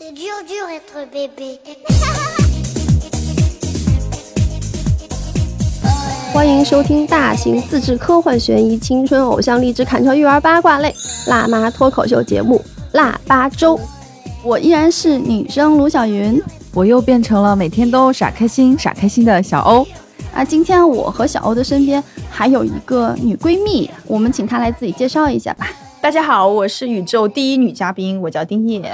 C'est dur, dur être bébé. 欢迎收听大型自制科幻悬疑青春偶像励志砍超育儿八卦类辣妈脱口秀节目《腊八粥》。我依然是女生卢小云我又变成了每天都傻开心、傻开心的小欧。啊。今天我和小欧的身边还有一个女闺蜜，我们请她来自己介绍一下吧。大家好，我是宇宙第一女嘉宾，我叫丁叶。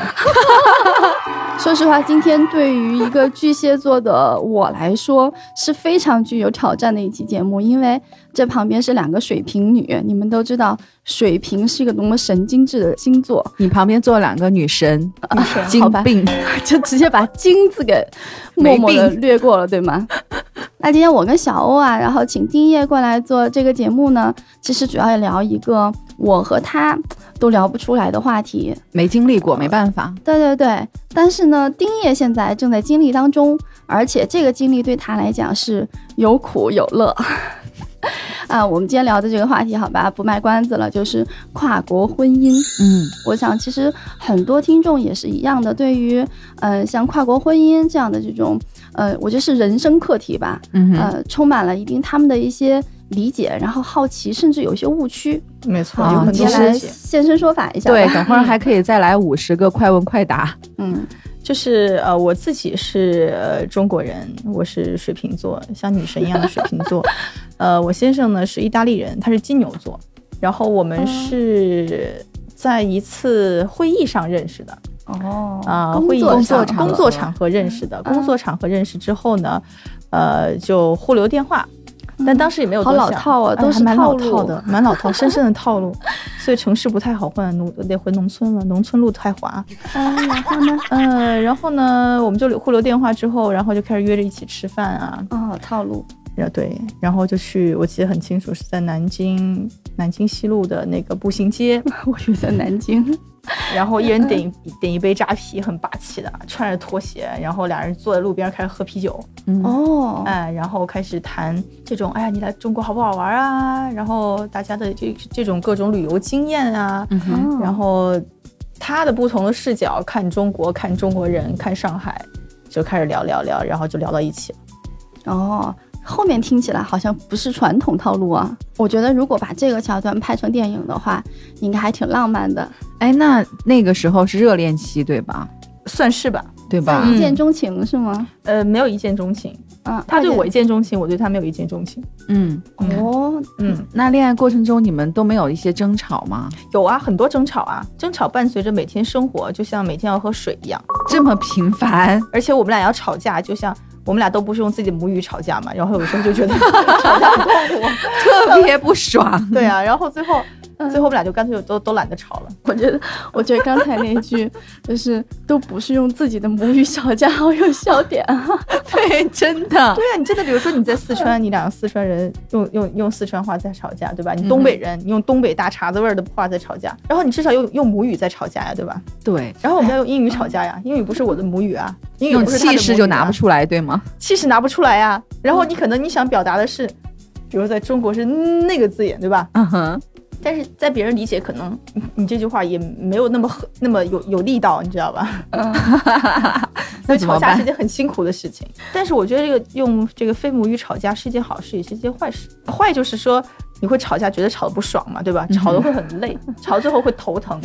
说实话，今天对于一个巨蟹座的我来说是非常具有挑战的一期节目，因为这旁边是两个水瓶女，你们都知道水瓶是一个多么神经质的星座，你旁边坐两个女神，好精吧病，就直接把“金”字给 默默的略过了，对吗？那今天我跟小欧啊，然后请丁叶过来做这个节目呢，其实主要聊一个我和他都聊不出来的话题。没经历过，没办法。对对对，但是呢，丁叶现在正在经历当中，而且这个经历对他来讲是有苦有乐。啊，我们今天聊的这个话题，好吧，不卖关子了，就是跨国婚姻。嗯，我想，其实很多听众也是一样的，对于呃像跨国婚姻这样的这种呃，我觉得是人生课题吧，嗯，呃，充满了一定他们的一些理解，然后好奇，甚至有一些误区。没错，啊有很你先来多细节。现身说法一下。对，等会儿还可以再来五十个快问快答。嗯，就是呃，我自己是、呃、中国人，我是水瓶座，像女神一样的水瓶座。呃，我先生呢是意大利人，他是金牛座。然后我们是在一次会议上认识的哦会议作上上工作场合认识的。嗯工作场合认识之后呢，呃，就互留电话。但当时也没有好多想老套啊，哎都是还蛮老路。套的，蛮老套，深深的套路。所以城市不太好混，农得回农村了，农村路太滑。嗯，然后呢？嗯，然后呢，我们就留互留电话之后，然后就开始约着一起吃饭啊，哦，套路。呃对，然后就去，我记得很清楚，是在南京南京西路的那个步行街，我以为在南京。然后一人点一点一杯扎啤，很霸气的，穿着拖鞋，然后俩人坐在路边开始喝啤酒，嗯，哦，哎，然后开始谈这种，哎呀，你来中国好不好玩啊？然后大家的这这种各种旅游经验啊，然后他的不同的视角看中国，看中国人，看上海，就开始聊聊聊，然后就聊到一起了。哦，后面听起来好像不是传统套路啊。我觉得如果把这个桥段拍成电影的话，应该还挺浪漫的，哎，那那个时候是热恋期对吧？算是吧，对吧？一见钟情是吗？呃，没有一见钟情，嗯，他对我一见钟情，我对他没有一见钟情。嗯，哦，嗯，那恋爱过程中你们都没有一些争吵吗？有啊，很多争吵啊，争吵伴随着每天生活，就像每天要喝水一样。这么频繁？而且我们俩要吵架，就像我们俩都不是用自己的母语吵架嘛，然后有时候就觉得 吵架很痛苦。特别不爽。对啊，然后最后嗯最后我们俩就干脆都都懒得吵了。我觉得，我觉得刚才那句就是都不是用自己的母语吵架，好有笑点啊！对，真的。对啊，你真的，比如说你在四川，你两个四川人用用用四川话在吵架，对吧？你东北人，你用东北大碴子味儿的话在吵架，然后你至少用用母语在吵架呀，对吧？对，然后我们要用英语吵架呀，英语不是我的母语啊，英语气势就拿不出来，对吗？气势拿不出来呀。然后你可能你想表达的是，比如在中国是那个字眼，对吧？嗯哼，但是在别人理解，可能你你这句话也没有那么狠那么有有力道，你知道吧？所以那吵架是一？件很辛苦的事情。但是我觉得这个用这个非母语吵架是一件好事，也是一件坏事。坏就是说你会吵架，觉得吵得不爽嘛，对吧？吵得会很累，吵最后会头疼。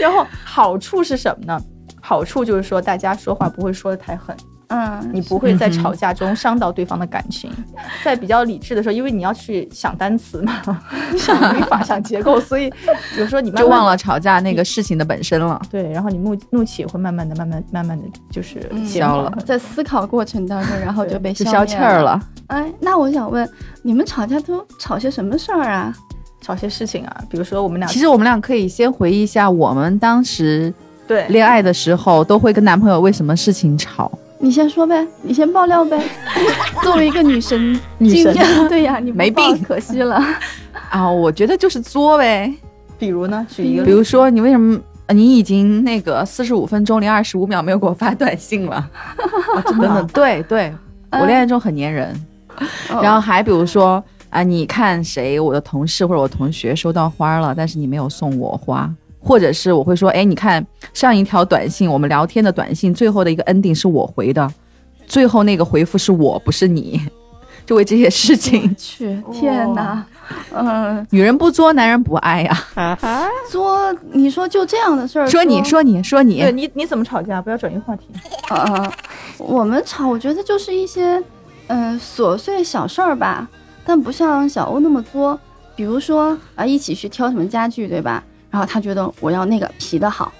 然后好处是什么呢？好处就是说大家说话不会说的太狠，嗯，你不会在吵架中伤到对方的感情，在比较理智的时候，因为你要去想单词嘛，想语法、想结构，所以有时候你慢慢就忘了吵架那个事情的本身了。对，然后你怒怒气也会慢慢的、慢慢、慢慢的就是消了在思考过程当中，然后就被消消气儿。了。哎，那我想问，你们吵架都吵些什么事儿啊？吵些事情啊，比如说我们俩其实我们俩可以先回忆一下我们当时对恋爱的时候，都会跟男朋友为什么事情吵。你先说呗，你先爆料呗。作为一个女神，女神今天对呀，你没病可惜了。啊，我觉得就是作呗。比如呢，举一个比如说，你为什么呃你已经那个四十五分钟零二十五秒没有给我发短信了？真等等，对对，我恋爱中很粘人。然后还比如说啊，你看谁，我的同事或者我同学收到花了，但是你没有送我花，或者是我会说，哎，你看上一条短信，我们聊天的短信，最后的一个 ending 是我回的，最后那个回复是我，不是你，就为这些事情。去，天哪，嗯，女人不作，男人不爱呀。啊作，你说就这样的事儿，说你说你说你对，你你怎么吵架？不要转移话题。呃，我们吵，我觉得就是一些嗯、琐碎小事儿吧，但不像小欧那么作。比如说啊，一起去挑什么家具，对吧？然后他觉得我要那个皮的好，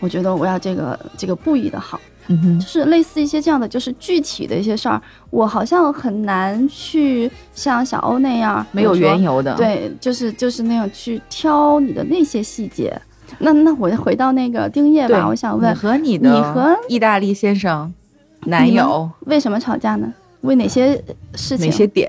我觉得我要这个这个布艺的好，嗯哼就，是类似一些这样的，就是具体的一些事儿，我好像很难去像小欧那样没有缘由的。，对，就是就是那样去挑你的那些细节。那那我回到那个丁叶吧，我想问你，和你的你和意大利先生男友为什么吵架呢？为哪些事情？哪些点？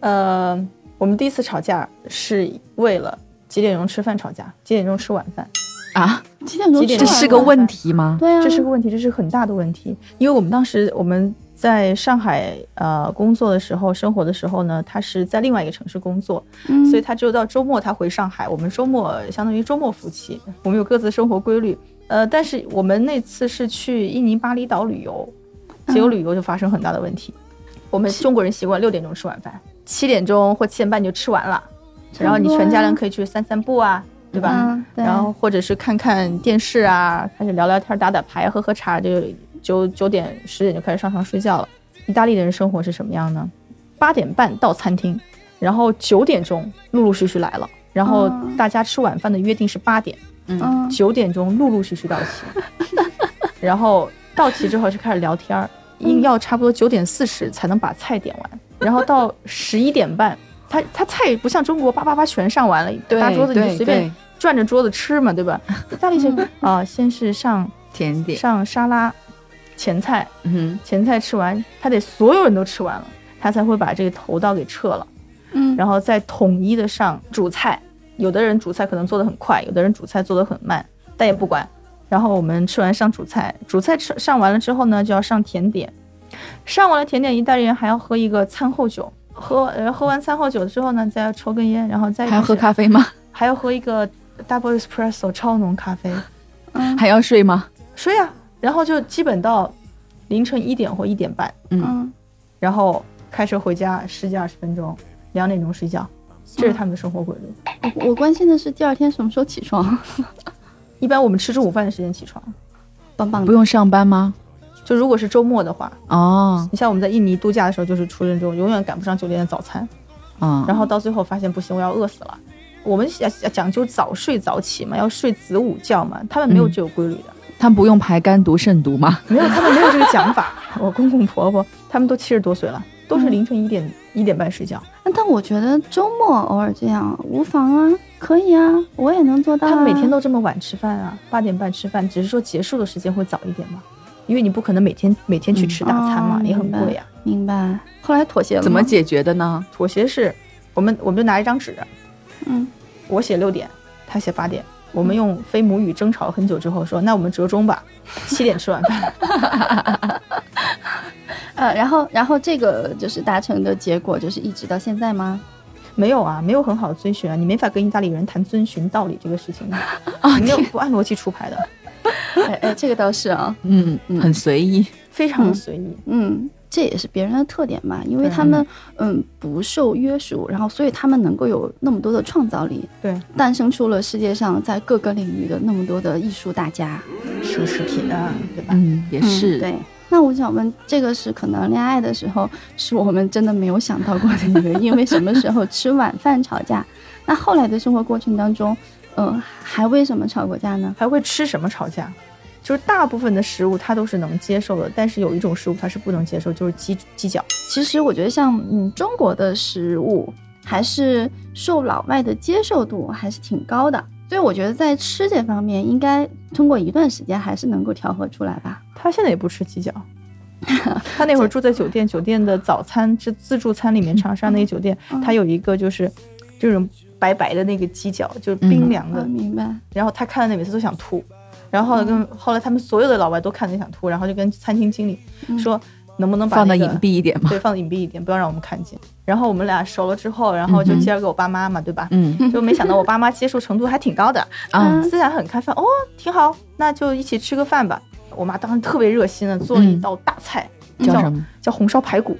呃，我们第一次吵架是为了几点钟吃饭吵架，几点钟吃晚饭，啊？几点钟吃晚饭是个问题吗？对啊，这是个问题，这是很大的问题。因为我们当时我们在上海呃工作的时候，生活的时候呢，他是在另外一个城市工作，嗯所以他只有到周末他回上海，我们周末相当于周末夫妻，我们有各自的生活规律。呃，但是我们那次是去印尼巴厘岛旅游，结果旅游就发生很大的问题。我们中国人习惯六点钟吃晚饭，七点钟或七点半就吃完了，然后你全家人可以去散散步啊，对吧？嗯，对，然后或者是看看电视啊，开始聊聊天、打打牌、喝喝茶，就九九点、十点就开始上床睡觉了。意大利的人生活是什么样呢？八点半到餐厅，然后九点钟陆陆续续来了，然后嗯。大家吃晚饭的约定是八点，嗯。九点钟陆陆续续到齐，然后到齐之后就开始聊天儿，硬要差不多九点四十才能把菜点完，然后到十一点半，他他菜不像中国叭叭叭全上完了，大桌子你就随便转着桌子吃嘛，对吧？意大利是啊、先是上甜点，上沙拉、前菜，嗯前菜吃完，他得所有人都吃完了，他才会把这个头道给撤了，嗯，然后再统一的上主菜。有的人主菜可能做的很快，有的人主菜做的很慢，但也不管。然后我们吃完上主菜，主菜吃上完了之后呢，就要上甜点。上完了甜点，意大利人还要喝一个餐后酒，喝呃喝完餐后酒之后呢，再要抽根烟，然后再还要喝咖啡吗？还要喝一个 double espresso 超浓咖啡，嗯还要睡吗？睡啊，然后就基本到凌晨一点或一点半，嗯然后开车回家十几二十分钟，两点钟睡觉，这是他们的生活规律。我我关心的是第二天什么时候起床，一般我们吃中午饭的时间起床，棒棒的。不用上班吗？就如果是周末的话，哦，你像我们在印尼度假的时候，就是出这种永远赶不上酒店的早餐，嗯，然后到最后发现不行，我要饿死了。我们讲讲究早睡早起嘛，要睡子午觉嘛，他们没有这个规律的。他们不用排肝毒肾毒吗？没有，他们没有这个讲法。我公公婆婆他们都七十多岁了，都是凌晨一点一点半睡觉。但我觉得周末偶尔这样无妨啊，可以啊，我也能做到、啊。他们每天都这么晚吃饭啊，八点半吃饭，只是说结束的时间会早一点嘛，因为你不可能每天每天去吃大餐嘛，哦也很贵啊。明白。后来妥协了怎么？解决的呢？妥协是，我们我们就拿一张纸，嗯我写六点，他写八点，我们用非母语争吵了很久之后说，那我们折中吧，七点吃晚饭。呃，然后然后这个就是达成的结果，就是一直到现在吗？没有啊，没有很好的遵循啊，你没法跟意大利人谈遵循道理这个事情啊，你没有不按逻辑出牌的，哎哎，这个倒是啊，嗯，很随意。非常的随意。嗯，这也是别人的特点嘛，因为他们嗯不受约束，然后所以他们能够有那么多的创造力，对，诞生出了世界上在各个领域的那么多的艺术大家。奢侈品啊，对吧？嗯，也嗯是。对。那我想问，这个是可能恋爱的时候是我们真的没有想到过的一个，因为什么时候吃晚饭吵架？那后来的生活过程当中，呃，还为什么吵过架呢？还会吃什么吵架？就是大部分的食物他都是能接受的，但是有一种食物他是不能接受，就是鸡鸡脚。其实我觉得像嗯中国的食物，还是受老外的接受度还是挺高的，所以我觉得在吃这方面，应该通过一段时间还是能够调和出来吧。他现在也不吃鸡脚，他那会儿住在酒店，酒店的早餐是自助餐里面，长沙那个酒店，嗯它有一个就是这种白白的那个鸡脚，就是冰凉的，嗯，明白。然后他看到那每次都想吐，然后后来跟后来他们所有的老外都看着想吐，然后就跟餐厅经理嗯说，能不能把放的隐蔽一点嘛。对，放的隐蔽一点，不要让我们看见。然后我们俩熟了之后，然后就介绍给我爸妈嘛，对吧？嗯就没想到我爸妈接受程度还挺高的，啊思想很开放。哦，挺好，那就一起吃个饭吧。我妈当时特别热心的做了一嗯道大菜，叫什么？叫红烧排骨，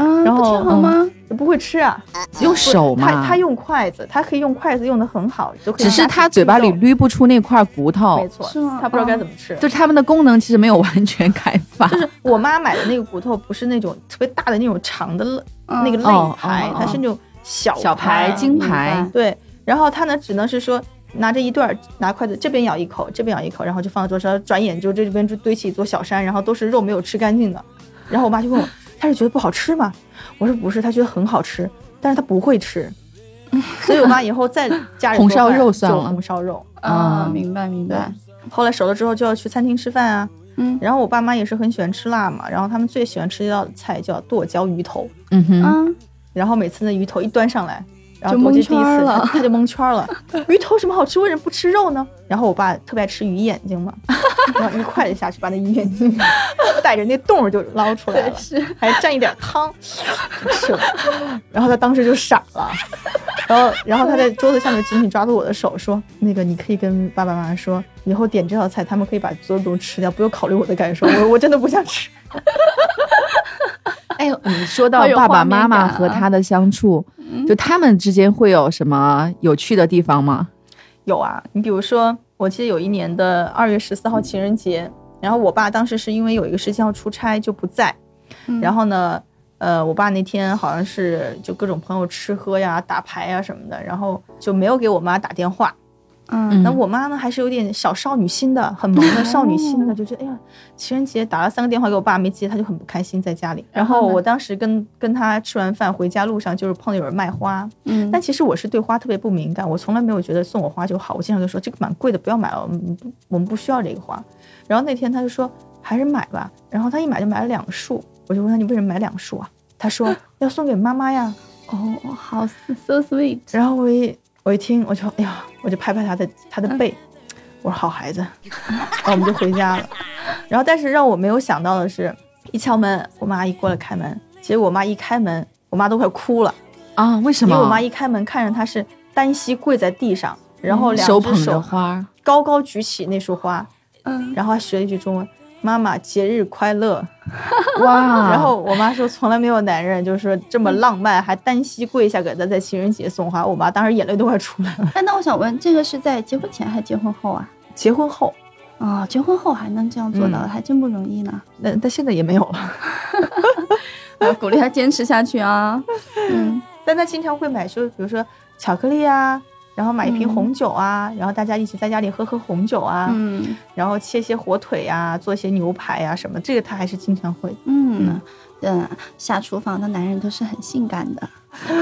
啊，然后不挺好吗？不会吃啊，用手吗他嘛。他用筷子，他可以用筷子用的很好，就可以只是他嘴巴里捋不出那块骨头没，错，是吗他不知道该哦怎么吃。就是他们的功能其实没有完全开发。就是我妈买的那个骨头，不是那种特别大的那种长的肋嗯那个哦肋排哦，它是那种小小排、金明排，对，然后他呢只能是说拿着一段儿拿筷子这边咬一口，这边咬一口，然后就放在桌上，转眼就这边就堆起一座小山，然后都是肉没有吃干净的。然后我妈就问我，她是觉得不好吃吗？我说不是，他觉得很好吃，但是他不会吃。所以我妈以后再家里 红烧肉算了红烧肉。啊，嗯明白明白。后来熟了之后就要去餐厅吃饭啊，嗯然后我爸妈也是很喜欢吃辣嘛，然后他们最喜欢吃一道菜叫剁椒鱼头，嗯哼，啊，然后每次那鱼头一端上来，然后就蒙我记得第一次圈了 他他就蒙圈了。鱼头什么好吃？为什么不吃肉呢？然后我爸特别爱吃鱼眼睛嘛，然后一筷子下去把那鱼眼睛 带着那洞就捞出来了，是还蘸一点汤吃了。然后他当时就傻了，然后然后他在桌子下面紧紧抓住我的手说：“那个你可以跟爸爸妈妈说，以后点这道菜，他们可以把所有东西吃掉，不用考虑我的感受。我我真的不想吃。”哎呦，你说到爸爸妈妈和他的相处，就他们之间会有什么有趣的地方吗？有啊，你比如说，我记得有一年的二月十四号情人节，然后我爸当时是因为有一个事情要出差就不在，嗯然后呢，呃，我爸那天好像是就各种朋友吃喝呀、打牌呀什么的，然后就没有给我妈打电话。嗯那我妈呢，还是有点小少女心的，很萌的少女心的，就觉得哎呀，情人节打了三个电话给我爸没接，她就很不开心在家里。然然后我当时跟跟她吃完饭回家路上，就是碰到有人卖花，嗯但其实我是对花特别不敏感，我从来没有觉得送我花就好。我经常就说这个蛮贵的，不要买了，我们不我们不需要这个花。然后那天她就说还是买吧，然后她一买就买了两束，我就问她你为什么买两束啊？她说 要送给妈妈呀。哦，好 so sweet。然后我一我一听我就哎呀，我就拍拍他的他的背，我说好孩子，然后我们就回家了。然后但是让我没有想到的是，一敲门，我妈一过来开门，结果我妈一开门，我妈都快哭了。啊，为什么？因为我妈一开门看着她是单膝跪在地上，然后两手捧只手着花，高高举起那束花，嗯，然后还学了一句中文：“妈妈节日快乐。哇！然后我妈说从来没有男人就是说这么浪漫，还单膝跪下给她在情人节送花。我妈当时眼泪都快出来了。哎，那我想问，这个是在结婚前还是结婚后啊？结婚后，哦，结婚后还能这样做到，嗯还真不容易呢。那但现在也没有了。呃，鼓励他坚持下去啊。嗯，但她经常会买，就比如说巧克力啊，然后买一瓶嗯红酒啊，然后大家一起在家里喝喝红酒啊，嗯。然后切些火腿呀、做些牛排呀、什么，这个他还是经常会。嗯嗯，下厨房的男人都是很性感的。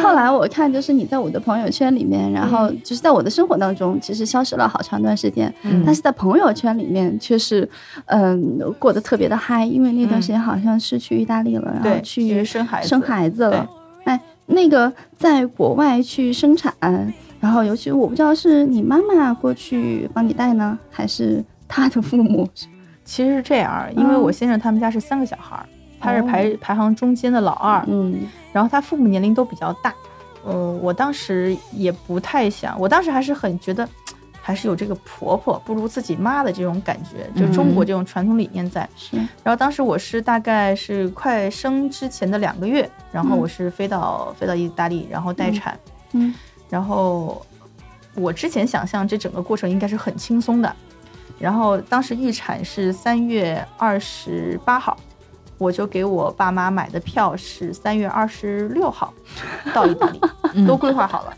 后来我看，就是你在我的朋友圈里面，然后就是在我的生活当中，其实消失了好长一段时间，嗯。但是在朋友圈里面却是，嗯，过得特别的嗨，因为那段时间好像是去意大利了，然后，去生孩子，生孩子了。哎，那个在国外去生产，然后尤其我不知道是你妈妈过去帮你带呢，还是他的父母？其实是这样，因为嗯。我先生他们家是三个小孩儿，他是哦。排排行中间的老二，嗯。然后他父母年龄都比较大。呃，我当时也不太想，我当时还是很觉得，还是有这个婆婆不如自己妈的这种感觉，就中国这种传统理念在。是。然后当时我是大概是快生之前的两个月，然后嗯。我是飞到、飞到意大利，然后待产，嗯然后我之前想象这整个过程应该是很轻松的，然后当时预产是三月二十八号，我就给我爸妈买的票是三月二十六号到意大利，都规划好了，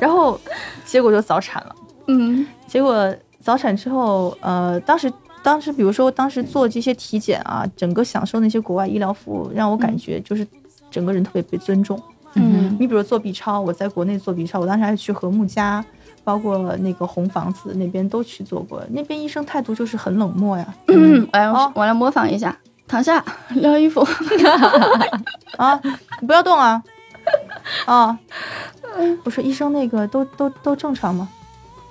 然后结果就早产了。嗯结果早产之后，呃，当时当时比如说当时做这些体检啊，整个享受那些国外医疗服务，让我感觉就是整个人特别被尊重。嗯你比如做 B 超，我在国内做 B 超，我当时还去和睦家，包括那个红房子那边都去做过，那边医生态度就是很冷漠呀。嗯，我来哦我来模仿一下，躺下撩衣服。啊，你不要动啊！啊，我说医生那个都都都正常吗？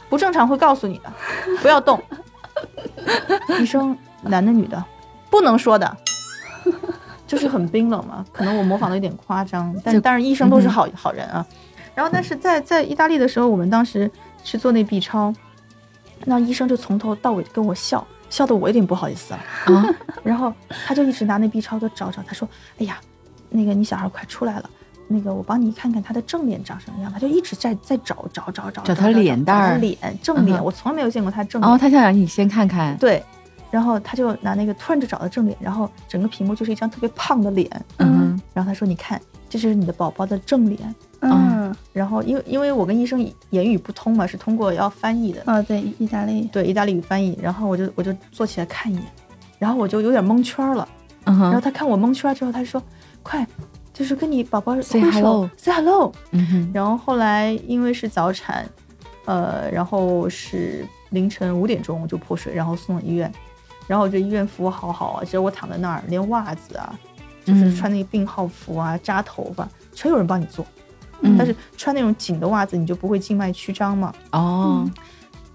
不正常会告诉你的，不要动。医生男的女的，不能说的。就是很冰冷嘛。可能我模仿的有点夸张，但但是医生都是好、好人啊。然后，但是在在意大利的时候，我们当时去做那 B 超，那医生就从头到尾跟我笑，笑得我有点不好意思了。啊，然后他就一直拿那 B 超就找找，他说：“哎呀，那个你小孩快出来了，那个我帮你看看他的正脸长什么样。”他就一直在在找找找找找他脸蛋儿脸正脸，我从来没有见过他正脸。哦，他想让你先看看，对，然后他就拿那个突然就找到正脸，然后整个屏幕就是一张特别胖的脸，嗯然后他说：“你看，这就是你的宝宝的正脸。嗯，”然后因为因为我跟医生言语不通嘛，是通过要翻译的，哦，对，意大利，对意大利语翻译，然后我就我就坐起来看一眼，然后我就有点蒙圈了。嗯然后，他看我蒙圈之后，他说：“快，就是跟你宝宝挥 Say 手 hello say hello。嗯哼，然后后来因为是早产，呃，然后是凌晨五点钟就破水，然后送了医院。然后我觉得医院服务好好啊，其实我躺在那儿，连袜子啊，就是嗯穿那个病号服啊、扎头发，全有人帮你做。嗯但是穿那种紧的袜子，你就不会静脉曲张嘛。哦，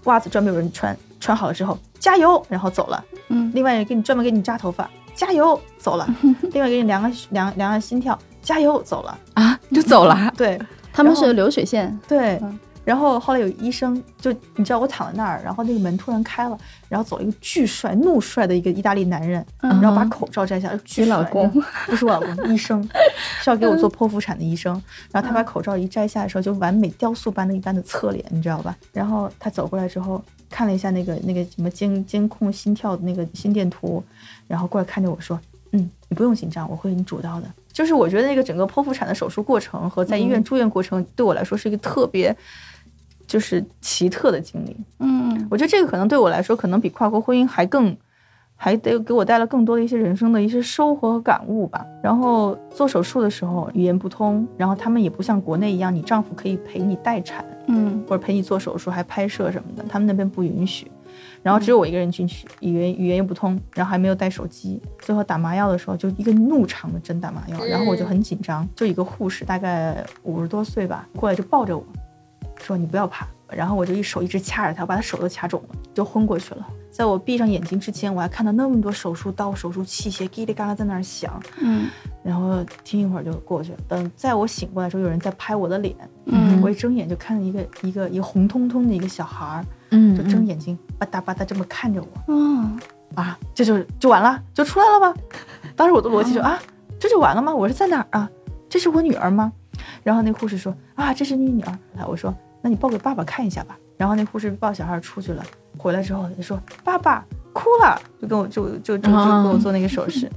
袜子专门有人穿，穿好了之后加油，然后走了。嗯另外人给你专门给你扎头发，加油，走了。另外给你量个量量下心跳，加油，走了。啊，就走了，对他们是流水线，对嗯。然后后来有医生，就你知道我躺在那儿，然后那个门突然开了，然后走了一个巨帅、怒帅的一个意大利男人，嗯然后把口罩摘下来，老公不是我老公，医生是要给我做剖腹产的医生。然后他把口罩一摘下的时候，就完美雕塑般的一般的侧脸，你知道吧？然后他走过来之后，看了一下那个那个什么监监控心跳的那个心电图，然后过来看着我说：“嗯，你不用紧张，我会给你主刀的。”就是我觉得那个整个剖腹产的手术过程和在医院住院过程，对我来说是一个特别。就是奇特的经历，嗯我觉得这个可能对我来说，可能比跨国婚姻还更，还得给我带来更多的一些人生的一些收获和感悟吧。然后做手术的时候语言不通，然后他们也不像国内一样，你丈夫可以陪你待产嗯或者陪你做手术还拍摄什么的，他们那边不允许。然后只有我一个人进去，语言语言又不通，然后还没有带手机。最后打麻药的时候，就一个怒长的针打麻药，然后我就很紧张，就一个护士大概五十多岁吧，过来就抱着我，说你不要怕。然后我就一手一直掐着他，把他手都掐肿了，就昏过去了。在我闭上眼睛之前，我还看到那么多手术刀、手术器械叽里嘎啦在那儿响，嗯然后听一会儿就过去了。等在我醒过来的时候，有人在拍我的脸，嗯我一睁眼就看到一个一个一个红彤彤的一个小孩儿，嗯就睁眼睛吧嗒吧嗒这么看着我嗯，啊，这就就完了，就出来了吗？当时我的逻辑就啊，这就完了吗？我是在哪儿啊？这是我女儿吗？然后那护士说啊，这是你女儿。我说那你抱给爸爸看一下吧。然后那护士抱小孩出去了，回来之后就说爸爸哭了，就跟我就就就就啊给我做那个手势，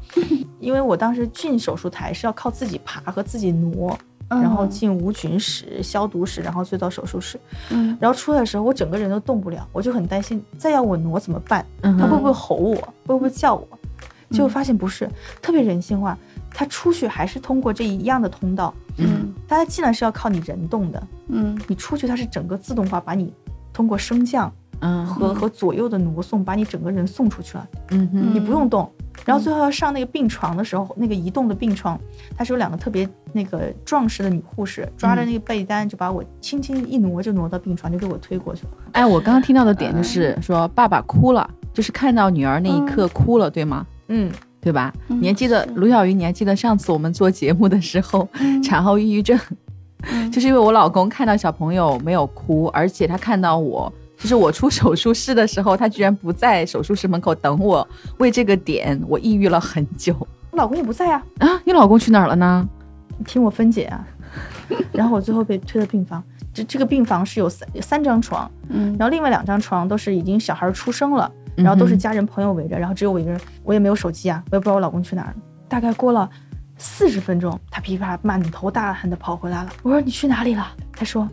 因为我当时进手术台是要靠自己爬和自己挪，然后进无菌室、消毒室，然后再到手术室。嗯然后出来的时候，我整个人都动不了，我就很担心，再要我挪怎么办？嗯他会不会吼我？会不会叫我？结果发现不是，特别人性化。他出去还是通过这一样的通道，嗯。但他进来是要靠你人动的，嗯。你出去它是整个自动化把你通过升降嗯。和和左右的挪送，把你整个人送出去了，嗯哼。你不用动。然后最后要上那个病床的时候，那个移动的病床，它是有两个特别那个壮实的女护士抓着那个被单，就把我轻轻一挪就挪到病床，就给我推过去了。哎，我刚刚听到的点就是说爸爸哭了，就是看到女儿那一刻哭了，对吗？嗯，对吧？嗯你还记得卢小鱼？你还记得上次我们做节目的时候，嗯产后抑郁症，嗯 就是因为我老公看到小朋友没有哭，而且他看到我，就是我出手术室的时候，他居然不在手术室门口等我，为这个点我抑郁了很久我老公也不在啊，啊！你老公去哪儿了呢？你听我分解啊。然后我最后被推到病房，这这个病房是有三有三张床，嗯然后另外两张床都是已经小孩出生了，然后都是家人朋友围着，然后只有我一个人，我也没有手机啊，我也不知道我老公去哪儿了。大概过了四十分钟，他噼啪满头大汗的跑回来了。我说你去哪里了？他说。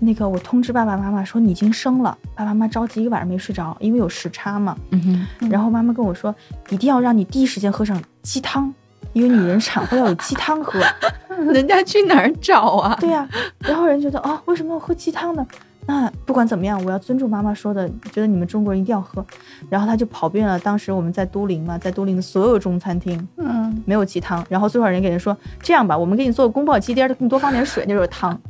那个，我通知爸爸妈妈说你已经生了，爸爸妈妈着急一个晚上没睡着，因为有时差嘛。嗯哼，嗯然后妈妈跟我说，一定要让你第一时间喝上鸡汤，因为女人产后要有鸡汤喝。人家去哪儿找啊？对呀、然后人觉得啊、为什么要喝鸡汤呢？那不管怎么样，我要尊重妈妈说的，觉得你们中国人一定要喝。然后他就跑遍了当时我们在都灵嘛，在都灵的所有中餐厅，嗯没有鸡汤。然后最后人给人说，这样吧，我们给你做个宫保鸡丁，给你多放点水，那就是汤。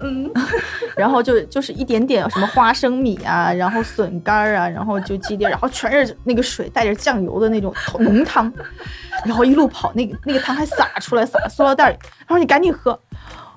嗯，然后就就是一点点什么花生米啊，然后笋干儿啊，然后就鸡丁，然后全是那个水带着酱油的那种浓汤，然后一路跑，那个那个汤还洒出来，洒塑料袋里，他说你赶紧喝，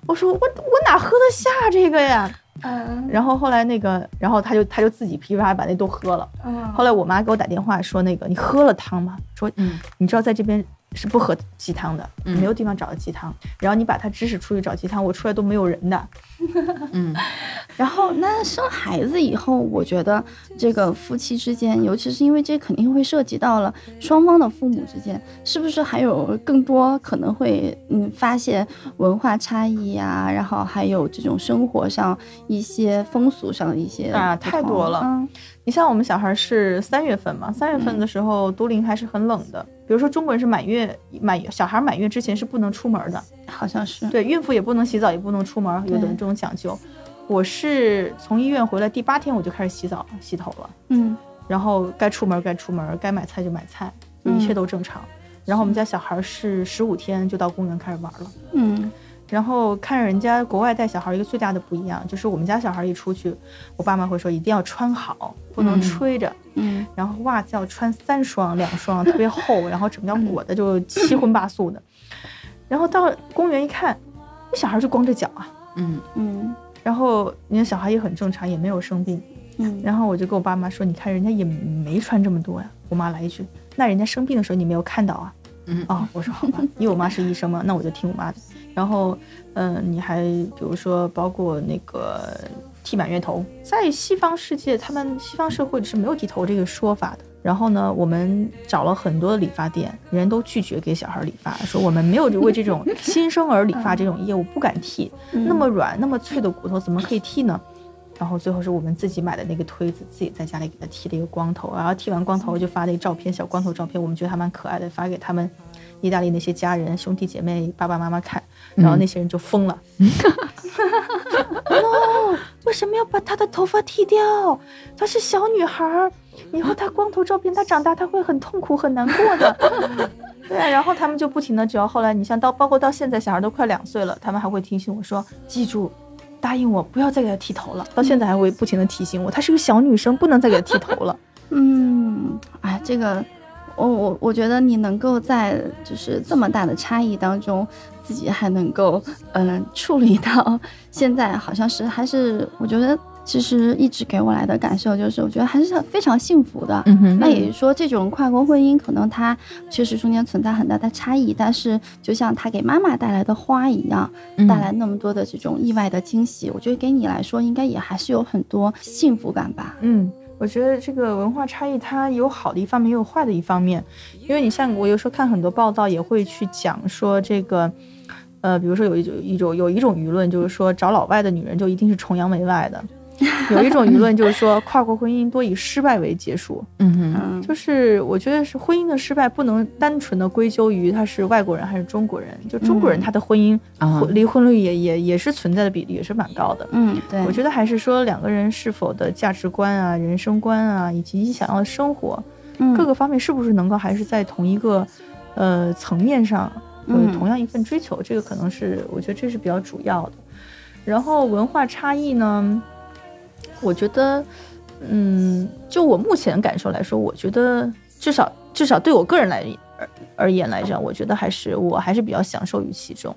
我说我我哪喝得下这个呀？嗯然后后来那个，然后他就他就自己噼里啪啦把那都喝了。嗯后来我妈给我打电话说，那个你喝了汤吗？说嗯你知道在这边是不喝鸡汤的，嗯没有地方找到鸡汤。然后你把他指使出去找鸡汤，我出来都没有人的。嗯。然后，那生孩子以后，我觉得这个夫妻之间，尤其是因为这肯定会涉及到了双方的父母之间，是不是还有更多可能会嗯发现文化差异呀、然后还有这种生活上一些风俗上的一些啊太多了。嗯你像我们小孩是三月份嘛，三月份的时候都灵还是很冷的。比如说中国人是满月满小孩满月之前是不能出门的，好像是对，孕妇也不能洗澡，也不能出门，有的对这种讲究。我是从医院回来第八天我就开始洗澡洗头了。嗯然后该出门该出门，该买菜就买菜，就一切都正常。然后我们家小孩是十五天就到公园开始玩了。嗯然后看人家国外带小孩一个最大的不一样，就是我们家小孩一出去，我爸妈会说一定要穿好，不能嗯吹着，嗯然后袜子要穿三双两双，特别厚，然后整个裹的就七荤八素的。然后到公园一看，那小孩就光着脚啊，嗯嗯然后人家小孩也很正常，也没有生病。嗯，然后我就跟我爸妈说：“你看人家也没穿这么多呀。”我妈来一句：“那人家生病的时候你没有看到啊？”嗯哦，我说好吧，因为我妈是医生嘛，那我就听我妈的。然后，嗯、你还比如说包括那个剃满月头，在西方世界，他们西方社会是没有剃头这个说法的。然后呢，我们找了很多的理发店，人都拒绝给小孩理发，说我们没有为这种 新生儿理发这种业务不敢剃，嗯那么软那么脆的骨头怎么可以剃呢？然后最后是我们自己买的那个推子，自己在家里给他剃了一个光头，然后剃完光头就发了一照片，小光头照片，我们觉得还蛮可爱的，发给他们意大利那些家人、兄弟姐妹、爸爸妈妈看，然后那些人就疯了。no，为什么要把她的头发剃掉？她是小女孩儿，以后她光头照片，她长大她会很痛苦、很难过的。对啊，然后他们就不停的，只要后来你像到包括到现在，小孩都快两岁了，他们还会提醒我说，记住。答应我不要再给她剃头了，到现在还会不停的提醒我，她是个小女生，不能再给她剃头了。嗯，哎，这个，我我我觉得你能够在就是这么大的差异当中，自己还能够嗯、处理到现在，好像是还是我觉得其实一直给我来的感受就是，我觉得还是非常幸福的。嗯哼那也就是说，这种跨国婚姻可能它确实中间存在很大的差异，但是就像它给妈妈带来的花一样，嗯带来那么多的这种意外的惊喜，我觉得给你来说应该也还是有很多幸福感吧。嗯，我觉得这个文化差异它有好的一方面，也有坏的一方面。因为你像我有时候看很多报道，也会去讲说这个，呃，比如说有一种一种有一种舆论就是说找老外的女人就一定是崇洋媚外的，有一种舆论就是说跨国婚姻多以失败为结束。嗯哼。嗯，就是我觉得是婚姻的失败不能单纯的归咎于他是外国人还是中国人，就中国人嗯。他的婚姻、离婚率也也也是存在的比例也是蛮高的。嗯，对，我觉得还是说两个人是否的价值观啊、人生观啊，以及你想要的生活嗯。各个方面是不是能够还是在同一个呃层面上有嗯。同样一份追求，这个可能是我觉得这是比较主要的。然后文化差异呢，我觉得，嗯，就我目前感受来说，我觉得至少至少对我个人来而而言来讲，我觉得还是我还是比较享受于其中。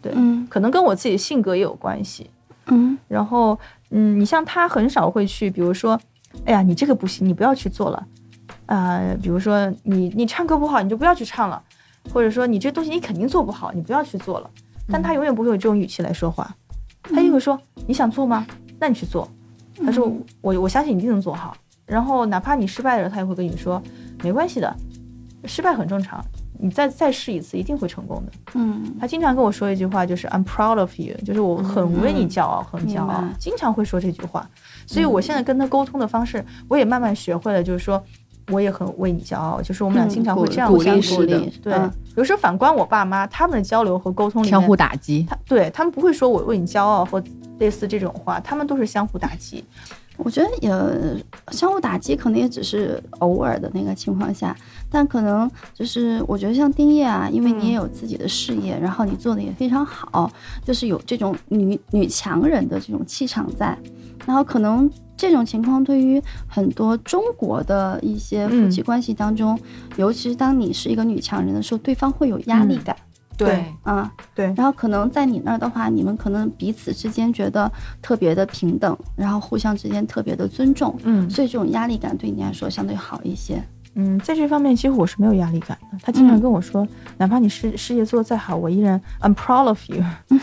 对，嗯可能跟我自己性格也有关系。嗯然后，嗯，你像他很少会去，比如说，哎呀，你这个不行，你不要去做了，啊、比如说你你唱歌不好，你就不要去唱了，或者说你这东西你肯定做不好，你不要去做了。但他永远不会有这种语气来说话，他就会说，你想做吗？那你去做。他说，我我相信你一定能做好。然后哪怕你失败了，他也会跟你说，没关系的，失败很正常，你再再试一次，一定会成功的。嗯他经常跟我说一句话，就是 I'm proud of you，就是我很为你骄傲，很骄傲，经常会说这句话。所以我现在跟他沟通的方式，我也慢慢学会了，就是说。我也很为你骄傲，就是我们俩嗯经常会鼓鼓励这样相互的。对嗯，有时候反观我爸妈，他们的交流和沟通里面，相互打击。他对他们不会说我为你骄傲或类似这种话，他们都是相互打击。我觉得也相互打击，可能也只是偶尔的那个情况下，但可能就是我觉得像丁烨啊，因为你也有自己的事业，然后你做的也非常好，就是有这种女女强人的这种气场在，然后可能这种情况对于很多中国的一些夫妻关系当中，尤其是当你是一个女强人的时候，对方会有压力感。对啊，对然后可能在你那儿的话，你们可能彼此之间觉得特别的平等，然后互相之间特别的尊重，嗯所以这种压力感对你来说相对好一些。嗯，在这方面其实我是没有压力感的。他经常跟我说，哪怕你事事业做得再好，我依然 I'm proud of you。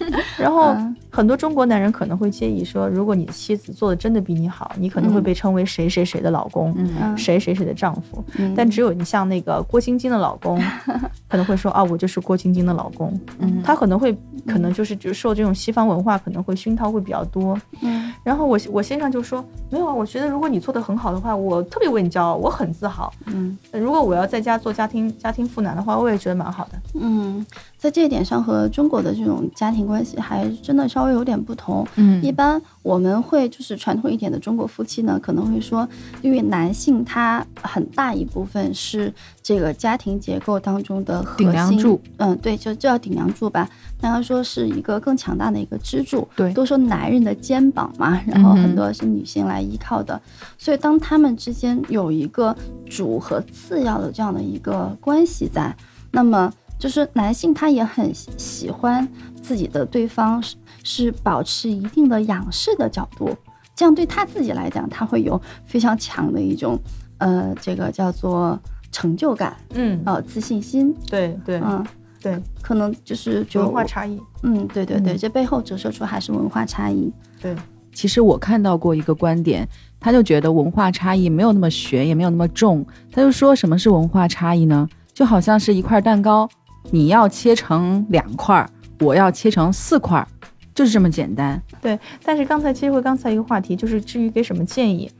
然后嗯很多中国男人可能会介意说，如果你的妻子做的真的比你好，你可能会嗯被称为谁谁谁的老公，嗯谁谁谁的丈夫。嗯但只有你像那个郭晶晶的老公，可能会说啊，我就是郭晶晶的老公。嗯他可能会可能就是就受这种西方文化可能会熏陶会比较多。嗯然后我我先生就说没有啊，我觉得如果你做的很好的话，我特别为你骄傲，我很自豪。嗯如果我要在家做家庭家庭妇男的话，我也觉得蛮好的。嗯，在这一点上和中国的这种家庭关系还真的稍微有点不同。嗯一般我们会就是传统一点的中国夫妻呢，可能会说，因为男性他很大一部分是这个家庭结构当中的核心顶梁柱。嗯，对，就就叫顶梁柱吧。那要说是一个更强大的一个支柱。对都说男人的肩膀嘛，然后很多是女性来依靠的。所以当他们之间有一个主和次要的这样的一个关系在，那么就是男性他也很喜喜欢自己的对方是是保持一定的仰视的角度，这样对他自己来讲，他会有非常强的一种呃，这个叫做成就感，嗯，呃，自信心，对对嗯，对，可能就是就文化差异，嗯，对对对，嗯这背后折射出还是文化差异，对，其实我看到过一个观点，他就觉得文化差异没有那么悬，也没有那么重。他就说什么是文化差异呢？就好像是一块蛋糕，你要切成两块儿，我要切成四块儿，就是这么简单。对，但是刚才接回刚才一个话题，就是至于给什么建议，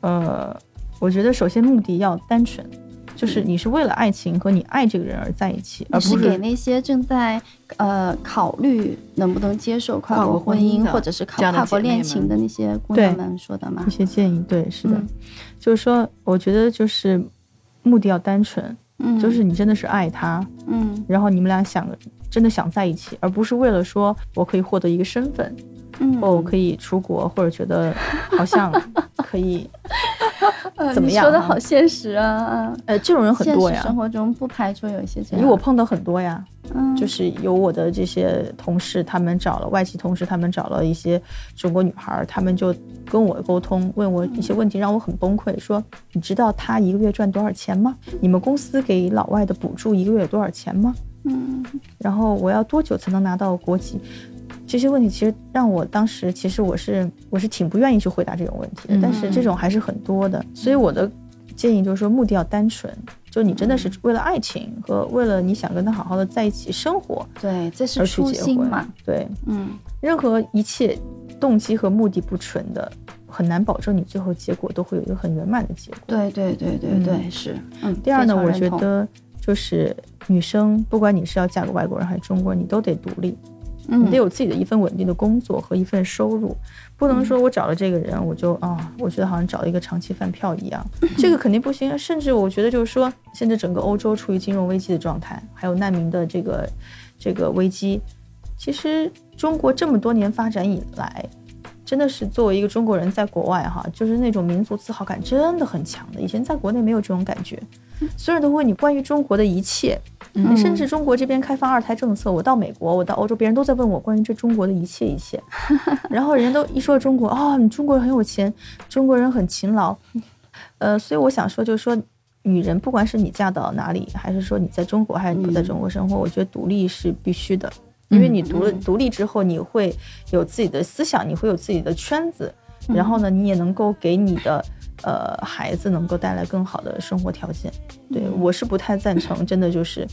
呃，我觉得首先目的要单纯，就是你是为了爱情和你爱这个人而在一起，而不你是给那些正在呃考虑能不能接受跨跨国国婚姻，或者是考这样的跨国恋情的那些姑对娘们说的吗一？些建议。对，是的，嗯就是说，我觉得就是目的要单纯，嗯，就是你真的是爱他，嗯。然后你们俩想真的想在一起，而不是为了说我可以获得一个身份，嗯。或我可以出国，或者觉得好像 可以，呃怎么样啊说的好现实啊！呃，这种人很多呀生。活中不排除有一些这样，因为我碰到很多呀，嗯就是有我的这些同事，他们找了外籍同事，他们找了一些中国女孩，他们就跟我沟通，问我一些问题，让我很崩溃，说你知道他一个月赚多少钱吗？你们公司给老外的补助一个月有多少钱吗？嗯然后我要多久才能拿到国籍？这些问题其实让我当时其实我是我是挺不愿意去回答这种问题的，嗯但是这种还是很多的，所以我的建议就是说目的要单纯，就你真的是为了爱情和为了你想跟他好好的在一起生活对，这是初心嘛，，对，嗯任何一切动机和目的不纯的，很难保证你最后结果都会有一个很圆满的结果。对对对对嗯对，是，嗯。第二呢，我觉得就是女生，不管你是要嫁给外国人还是中国人，你都得独立。你嗯得有自己的一份稳定的工作和一份收入，不能说我找了这个人，我就啊，我觉得好像找了一个长期饭票一样，这个肯定不行。甚至我觉得就是说，现在整个欧洲处于金融危机的状态，还有难民的这个这个危机，其实中国这么多年发展以来，真的是作为一个中国人在国外哈，就是那种民族自豪感真的很强的。以前在国内没有这种感觉，所有人都问你关于中国的一切，嗯甚至中国这边开放二胎政策，我到美国，我到欧洲，别人都在问我关于这中国的一切一切。然后人家都一说中国，哦，你中国人很有钱，中国人很勤劳，呃，所以我想说，就是说，女人不管是你嫁到哪里，还是说你在中国，还是你不在中国生活，我觉得独立是必须的。因为你独了独立之后，你会有自己的思想，你会有自己的圈子，然后呢，你也能够给你的呃孩子能够带来更好的生活条件。对我是不太赞成，真的就是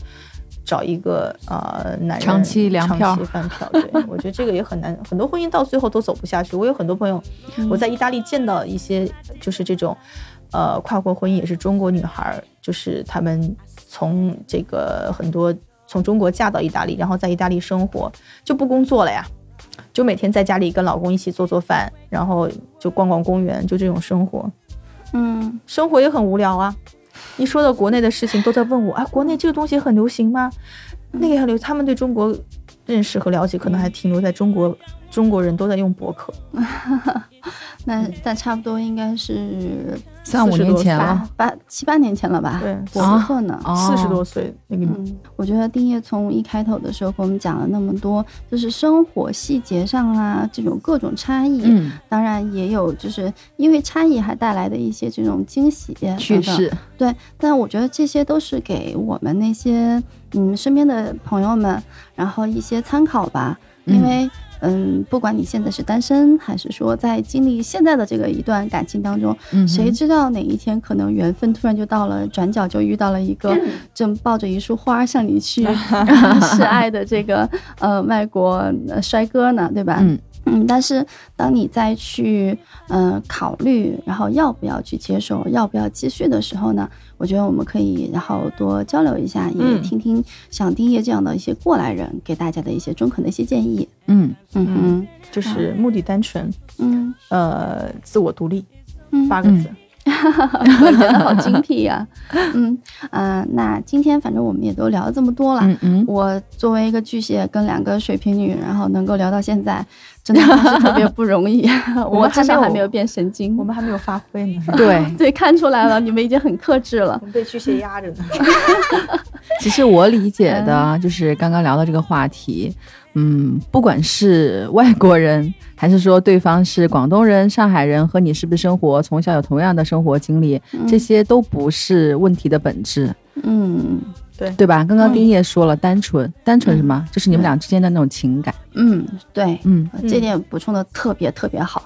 找一个呃男人长期粮票长期饭票。对 我觉得这个也很难，很多婚姻到最后都走不下去。我有很多朋友，我在意大利见到一些就是这种呃跨国婚姻，也是中国女孩儿，就是他们从这个很多。从中国嫁到意大利，然后在意大利生活，就不工作了呀，就每天在家里跟老公一起做做饭，然后就逛逛公园，就这种生活。嗯生活也很无聊啊。一说到国内的事情，都在问我啊，国内这个东西很流行吗？那个很流，他们对中国认识和了解可能还停留在中国，中国人都在用博客。那但差不多应该是三五年前了八，七八年前了吧？对博客呢？哦四十多岁那个，嗯，我觉得丁叶从一开头的时候给我们讲了那么多，就是生活细节上啊，这种各种差异。嗯，当然也有，就是因为差异还带来的一些这种惊喜等等趣事，对，但我觉得这些都是给我们那些嗯身边的朋友们，然后一些参考吧。因为嗯，不管你现在是单身，还是说在经历现在的这个一段感情当中，嗯谁知道哪一天可能缘分突然就到了，转角就遇到了一个正抱着一束花向你去 示爱的这个呃外国呃帅哥呢，对吧？嗯嗯，但是当你再去呃考虑，然后要不要去接受，要不要继续的时候呢，我觉得我们可以然后多交流一下，也嗯。听听像丁叶这样的一些过来人给大家的一些中肯的一些建议。嗯。嗯哼，就是目的单纯，嗯。呃，自我独立，嗯，八个字。我觉得好精辟呀、嗯啊、那今天反正我们也都聊了这么多了。嗯嗯，我作为一个巨蟹跟两个水瓶女，然后能够聊到现在，真的是特别不容易。我们还没有至少还没有变神经。我们还没有发挥呢，对，对看出来了，你们已经很克制了。我们被巨蟹压着呢。其实我理解的就是刚刚聊的这个话题，嗯，不管是外国人，还是说对方是广东人、上海人，和你是不是生活从小有同样的生活经历，这些都不是问题的本质，嗯对。吧？刚刚丁叶说了，单纯，单纯什么？就是你们俩之间的那种情感，嗯，对，嗯，这点补充的特别特别好。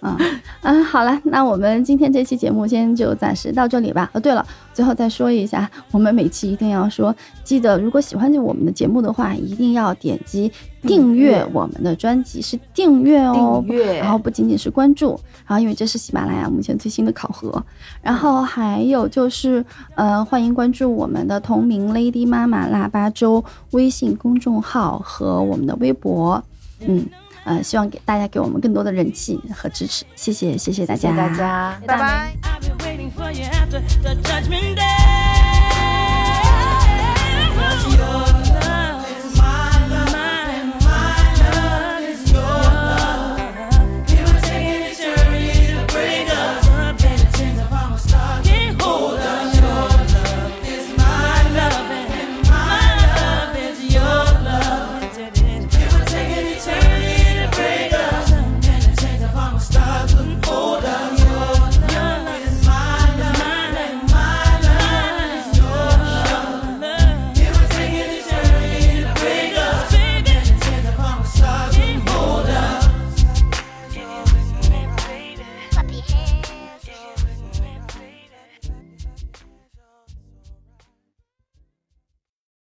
嗯。嗯，好了，那我们今天这期节目先就暂时到这里吧。哦，对了，最后再说一下，我们每期一定要说，记得如果喜欢我们的节目的话，一定要点击订阅我们的专辑，是订阅哦，订阅。然后不仅仅是关注，然后因为这是喜马拉雅目前最新的考核，然后还有就是，呃，欢迎关注我们的同名 Lady 妈妈腊八粥微信公众号和我们的微博，嗯。呃，希望给大家给我们更多的人气和支持，谢谢，谢谢大家，谢谢大家，拜拜。